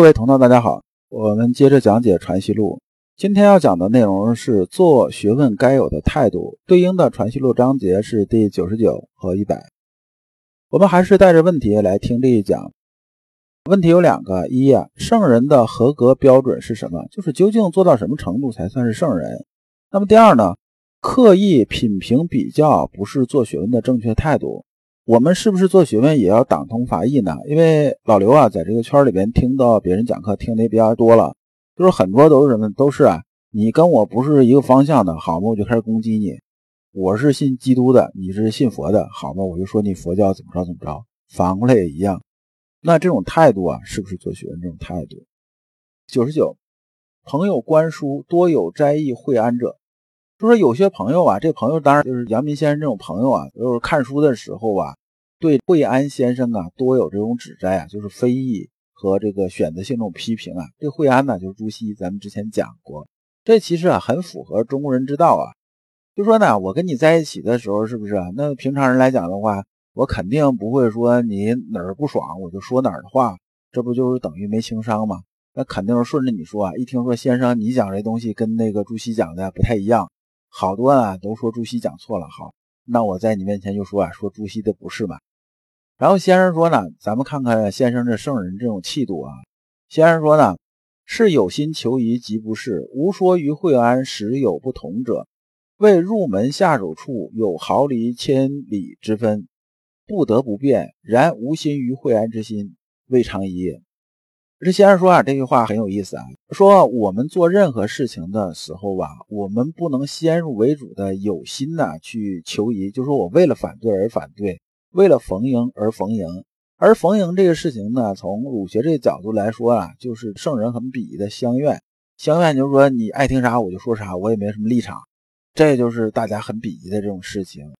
各位同道，大家好，我们接着讲解《传习录》。今天要讲的内容是做学问该有的态度，对应的《传习录》章节是第九十九和一百。我们还是带着问题来听这一讲。问题有两个：一呀，圣人的合格标准是什么？就是究竟做到什么程度才算是圣人？那么第二呢？刻意品评比较不是做学问的正确态度。我们是不是做学问也要党同伐异呢？因为老刘啊，在这个圈里边听到别人讲课听的比较多了，就是很多都是什么，都是啊，你跟我不是一个方向的，好吗？我就开始攻击你。我是信基督的，你是信佛的，好吗？我就说你佛教怎么着怎么着。反过来也一样。那这种态度啊，是不是做学问这种态度？九十九，朋友观书多有斋意惠安者。就说有些朋友啊，这朋友当然就是阳明先生这种朋友啊，就是看书的时候啊，对惠安先生啊多有这种指摘啊，就是非议和这个选择性这种批评啊。这惠安呢，就是朱熹，咱们之前讲过，这其实啊很符合中国人之道啊。就说呢，我跟你在一起的时候，是不是？那平常人来讲的话，我肯定不会说你哪儿不爽我就说哪儿的话，这不就是等于没情商吗？那肯定是顺着你说啊。一听说先生你讲这东西跟那个朱熹讲的不太一样。好多啊都说朱熹讲错了，好，那我在你面前就说啊，说朱熹的不是嘛。然后先生说呢，咱们看看先生这圣人这种气度啊。先生说呢，是有心求疑即不是，无说于惠安时有不同者，为入门下手处有毫厘千里之分，不得不变。然无心于惠安之心，未尝一也。这先生说啊，这句话很有意思啊。说我们做任何事情的时候吧，我们不能先入为主的有心呐去求疑，就说我为了反对而反对，为了逢迎而逢迎。而逢迎这个事情呢，从儒学这个角度来说啊，就是圣人很鄙夷的相怨。相怨就是说你爱听啥我就说啥，我也没什么立场，这就是大家很鄙夷的这种事情。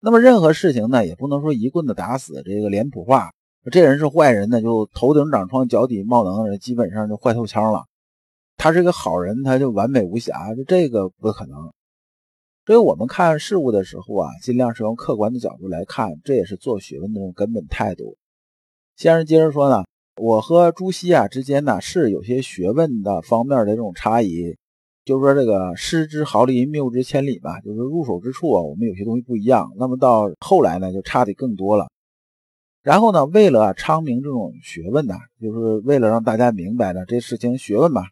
那么任何事情呢，也不能说一棍子打死这个脸谱化。这人是坏人呢，就头顶长疮，脚底冒脓，基本上就坏透腔了。他是个好人，他就完美无瑕，就这个不可能。所以我们看事物的时候啊，尽量是用客观的角度来看，这也是做学问的这种根本态度。先生接着说呢，我和朱熹啊之间呢是有些学问的方面的这种差异，就是说这个失之毫厘，谬之千里吧，就是入手之处啊，我们有些东西不一样。那么到后来呢，就差的更多了。然后呢，为了昌明这种学问呢，就是为了让大家明白了这事情学问嘛，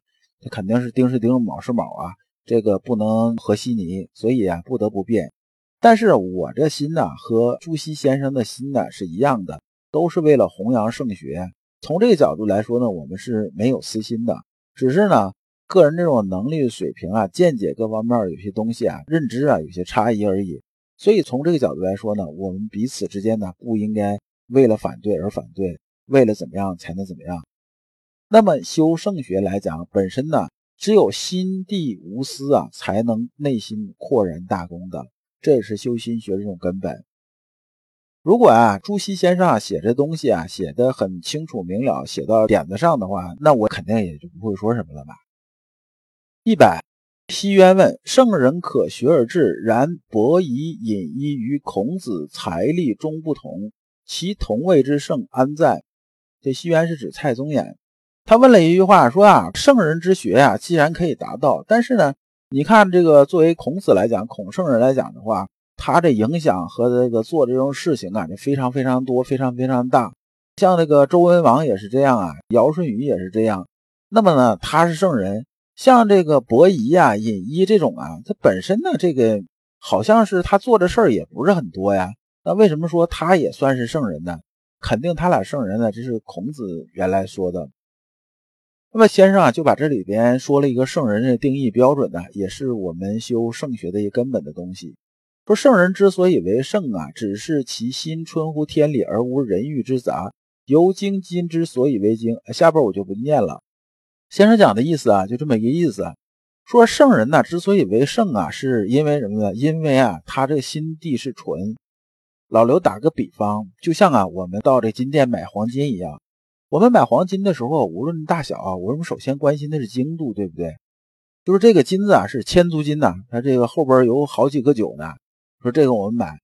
它肯定是丁是丁，卯是卯啊，这个不能和稀泥，所以啊，不得不变。但是我这心呢，和朱熹先生的心呢是一样的，都是为了弘扬圣学。从这个角度来说呢，我们是没有私心的，只是呢，个人这种能力水平啊、见解各方面有些东西啊、认知啊有些差异而已。所以从这个角度来说呢，我们彼此之间呢不应该。为了反对而反对，为了怎么样才能怎么样？那么修圣学来讲，本身呢，只有心地无私啊，才能内心豁然大公的，这也是修心学的这种根本。如果啊，朱熹先生啊写这东西啊，写的很清楚明了，写到点子上的话，那我肯定也就不会说什么了吧。一百，西渊问：圣人可学而至，然伯夷隐逸于孔子财力终不同。其同位之圣安在？这西元是指蔡宗衍，他问了一句话，说啊，圣人之学呀，既然可以达到，但是呢，你看这个作为孔子来讲，孔圣人来讲的话，他的影响和这个做这种事情啊，就非常非常多，非常非常大。像那个周文王也是这样啊，尧舜禹也是这样。那么呢，他是圣人，像这个伯夷啊、尹一这种啊，他本身呢，这个好像是他做的事儿也不是很多呀。那为什么说他也算是圣人呢？肯定他俩圣人呢，这是孔子原来说的。那么先生啊，就把这里边说了一个圣人的定义标准呢，也是我们修圣学的一个根本的东西。说圣人之所以为圣啊，只是其心春乎天理而无人欲之杂，由精今之所以为精。下边我就不念了。先生讲的意思啊，就这么一个意思。说圣人呢，之所以为圣啊，是因为什么呢？因为啊，他这心地是纯。老刘打个比方，就像啊，我们到这金店买黄金一样。我们买黄金的时候，无论大小啊，我们首先关心的是精度，对不对？就是这个金子啊，是千足金呐，它这个后边有好几个九呢。说这个我们买，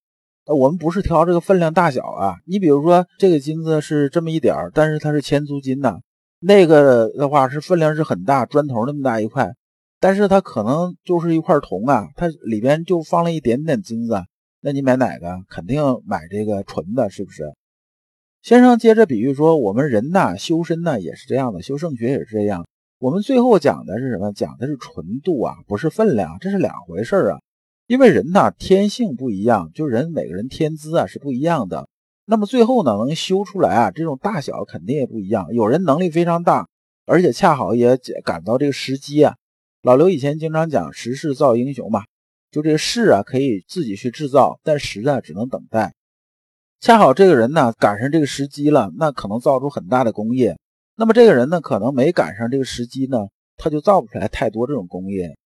我们不是挑这个分量大小啊。你比如说这个金子是这么一点，但是它是千足金呐。那个的话是分量是很大，砖头那么大一块，但是它可能就是一块铜啊，它里边就放了一点点金子，那你买哪个？肯定买这个纯的，是不是？先生接着比喻说，我们人呐，修身呢也是这样的，修圣学也是这样。我们最后讲的是什么？讲的是纯度啊，不是分量，这是两回事啊。因为人呐，天性不一样，就人每个人天资啊是不一样的。那么最后呢，能修出来啊，这种大小肯定也不一样。有人能力非常大，而且恰好也赶到这个时机啊。老刘以前经常讲“时势造英雄”嘛，就这个势啊可以自己去制造，但时啊只能等待。恰好这个人呢赶上这个时机了，那可能造出很大的工业。那么这个人呢可能没赶上这个时机呢，他就造不出来太多这种工业。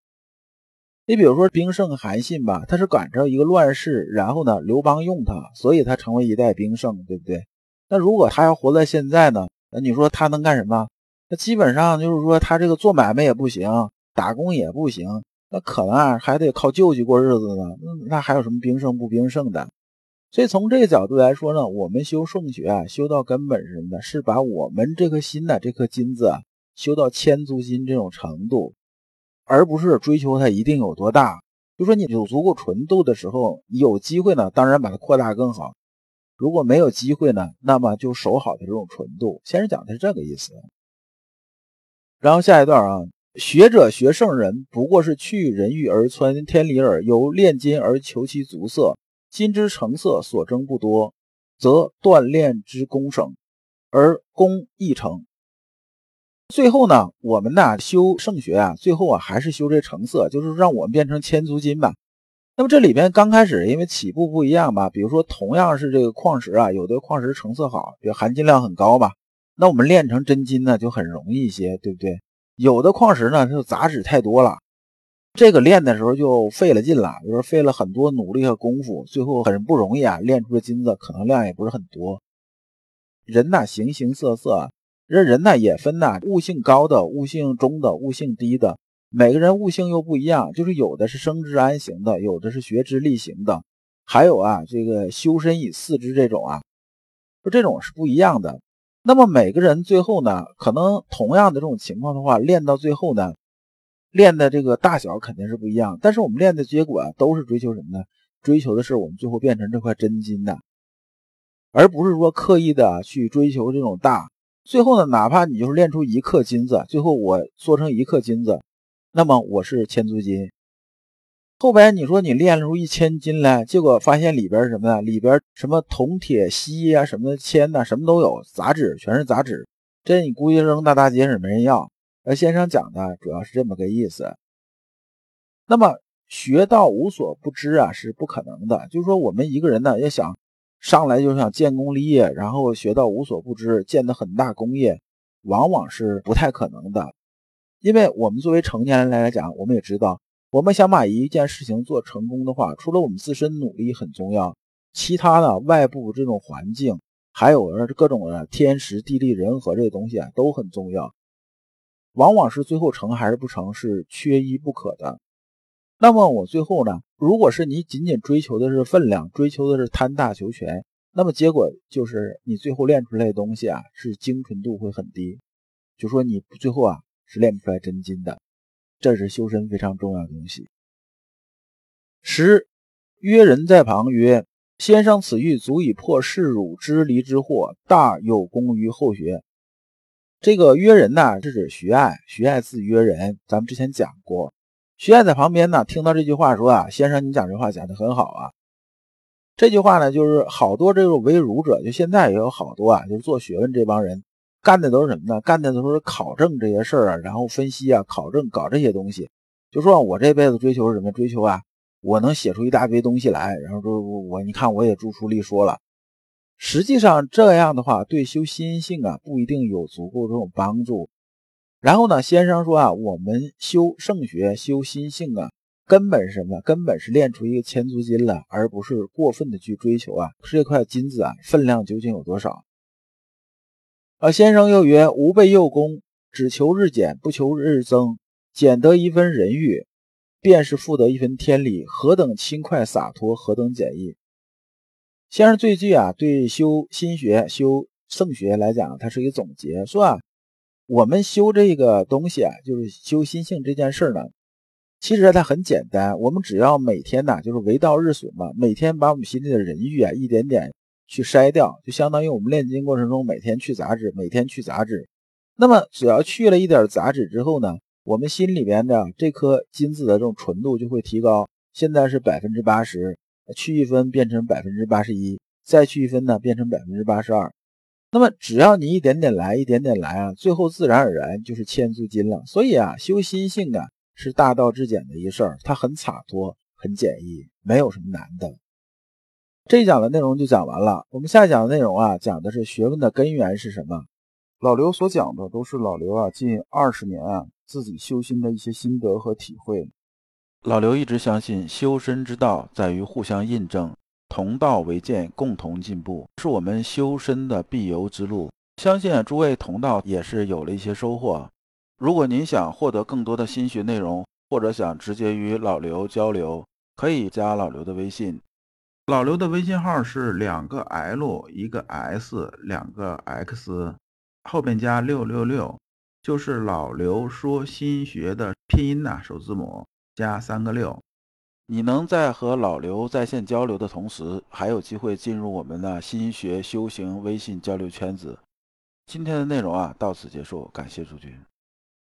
你比如说兵圣韩信吧，他是赶上一个乱世，然后呢，刘邦用他，所以他成为一代兵圣，对不对？那如果他要活在现在呢？那你说他能干什么？那基本上就是说他这个做买卖也不行，打工也不行，那可能啊还得靠救济过日子呢。那还有什么兵圣不兵圣的？所以从这个角度来说呢，我们修圣学啊，修到根本是什么呢？是把我们这颗心呢，这颗金子啊，修到千足金这种程度。而不是追求它一定有多大，就说你有足够纯度的时候，有机会呢，当然把它扩大更好；如果没有机会呢，那么就守好的这种纯度。先生讲的是这个意思。然后下一段啊，学者学圣人，不过是去人欲而存天理耳。由炼金而求其足色，金之成色所争不多，则锻炼之功省，而功亦成。最后呢，我们呢修圣学啊，最后啊还是修这成色，就是让我们变成千足金吧。那么这里边刚开始因为起步不一样吧，比如说同样是这个矿石啊，有的矿石成色好，比如含金量很高吧，那我们炼成真金呢就很容易一些，对不对？有的矿石呢就杂质太多了，这个练的时候就费了劲了，就是费了很多努力和功夫，最后很不容易啊练出的金子可能量也不是很多。人呐，形形色色。这人呢也分呐，悟性高的、悟性中的、悟性低的，每个人悟性又不一样，就是有的是生之安行的，有的是学之力行的，还有啊这个修身以四肢这种啊，就这种是不一样的。那么每个人最后呢，可能同样的这种情况的话，练到最后呢，练的这个大小肯定是不一样，但是我们练的结果啊，都是追求什么呢？追求的是我们最后变成这块真金的，而不是说刻意的去追求这种大。最后呢，哪怕你就是练出一克金子，最后我做成一克金子，那么我是千足金。后边你说你练出一千斤来，结果发现里边什么呢？里边什么铜、铁、锡呀，什么铅呐，什么都有，杂质全是杂质。这你估计扔大大街上没人要。而先生讲的主要是这么个意思。那么学到无所不知啊，是不可能的。就是说我们一个人呢，要想。上来就想建功立业，然后学到无所不知，建的很大功业，往往是不太可能的。因为我们作为成年人来讲，我们也知道，我们想把一件事情做成功的话，除了我们自身努力很重要，其他的外部这种环境，还有各种的天时地利人和这些东西啊，都很重要。往往是最后成还是不成，是缺一不可的。那么我最后呢？如果是你仅仅追求的是分量，追求的是贪大求全，那么结果就是你最后练出来的东西啊，是精纯度会很低。就说你最后啊是练不出来真金的，这是修身非常重要的东西。十约人在旁曰：“先生此欲足以破世辱之离之祸，大有功于后学。”这个约人呢，是指徐爱，徐爱字约人，咱们之前讲过。徐爱在旁边呢，听到这句话说啊，先生，你讲这话讲的很好啊。这句话呢，就是好多这种为儒者，就现在也有好多啊，就是做学问这帮人干的都是什么呢？干的都是考证这些事儿啊，然后分析啊，考证搞这些东西。就说我这辈子追求什么？追求啊，我能写出一大堆东西来，然后说我你看我也著书立说了。实际上这样的话，对修心性啊，不一定有足够这种帮助。然后呢，先生说啊，我们修圣学、修心性啊，根本是什么？根本是练出一个千足金了，而不是过分的去追求啊这块金子啊分量究竟有多少？啊，先生又曰：吾辈幼功，只求日减，不求日增，减得一分人欲，便是复得一分天理，何等轻快洒脱，何等简易！先生最句啊，对修心学、修圣学来讲，它是一个总结，说啊。我们修这个东西啊，就是修心性这件事呢，其实它很简单，我们只要每天呢，就是为道日损嘛，每天把我们心里的人欲啊一点点去筛掉，就相当于我们炼金过程中每天去杂质，每天去杂质。那么只要去了一点杂质之后呢，我们心里边的这颗金子的这种纯度就会提高。现在是百分之八十，去一分变成百分之八十一，再去一分呢变成百分之八十二。那么只要你一点点来，一点点来啊，最后自然而然就是千足金了。所以啊，修心性啊是大道至简的一事儿，它很洒脱，很简易，没有什么难的。这一讲的内容就讲完了，我们下一讲的内容啊，讲的是学问的根源是什么。老刘所讲的都是老刘啊近二十年啊自己修心的一些心得和体会。老刘一直相信修身之道在于互相印证。同道为鉴，共同进步，是我们修身的必由之路。相信诸位同道也是有了一些收获。如果您想获得更多的心学内容，或者想直接与老刘交流，可以加老刘的微信。老刘的微信号是两个 L 一个 S 两个 X，后边加六六六，就是老刘说心学的拼音呐，首字母加三个六。你能在和老刘在线交流的同时，还有机会进入我们的心学修行微信交流圈子。今天的内容啊，到此结束，感谢诸君。